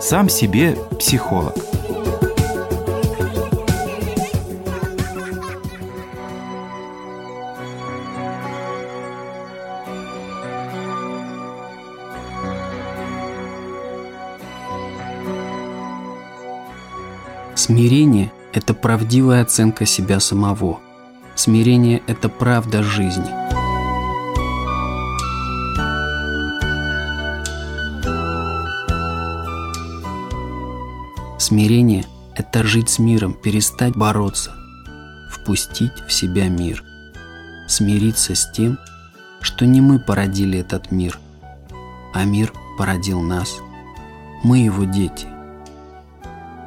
Сам себе психолог. Смирение – это правдивая оценка себя самого. Смирение – это правда жизни. Смирение – это жить с миром, перестать бороться, впустить в себя мир, смириться с тем, что не мы породили этот мир, а мир породил нас. Мы его дети.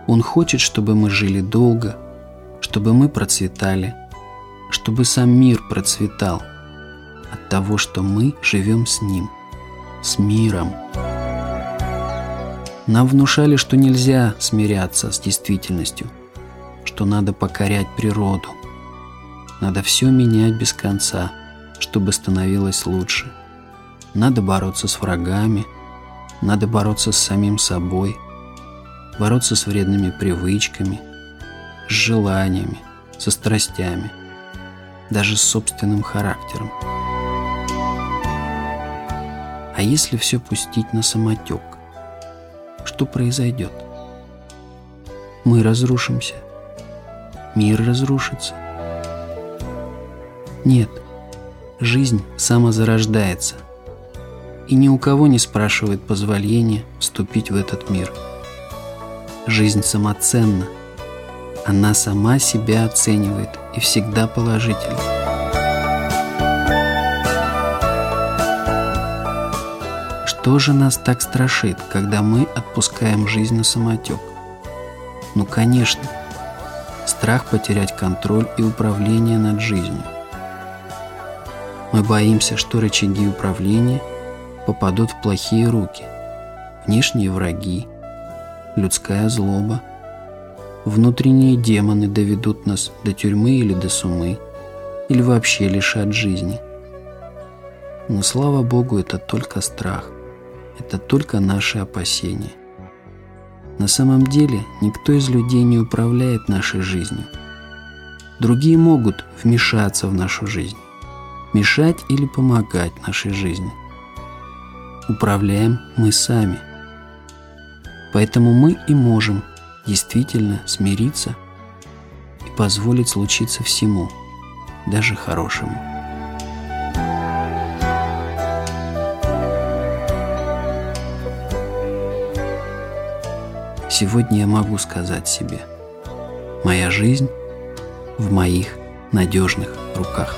Он хочет, чтобы мы жили долго, чтобы мы процветали, чтобы сам мир процветал от того, что мы живем с ним, с миром. Нам внушали, что нельзя смиряться с действительностью, что надо покорять природу. Надо все менять без конца, чтобы становилось лучше. Надо бороться с врагами, надо бороться с самим собой, бороться с вредными привычками, с желаниями, со страстями, даже с собственным характером. А если все пустить на самотек? Что произойдет? Мы разрушимся. Мир разрушится. Нет, жизнь самозарождается и ни у кого не спрашивает позволения вступить в этот мир. Жизнь самоценна. Она сама себя оценивает и всегда положительна. Что же нас так страшит, когда мы отпускаем жизнь на самотек? Ну, конечно, страх потерять контроль и управление над жизнью. Мы боимся, что рычаги управления попадут в плохие руки, внешние враги, людская злоба, внутренние демоны доведут нас до тюрьмы или до сумы, или вообще лишат жизни. Но слава Богу, это только страх – это только наши опасения. На самом деле никто из людей не управляет нашей жизнью. Другие могут вмешаться в нашу жизнь, мешать или помогать нашей жизни. Управляем мы сами. Поэтому мы и можем действительно смириться и позволить случиться всему, даже хорошему. Сегодня я могу сказать себе, моя жизнь в моих надежных руках.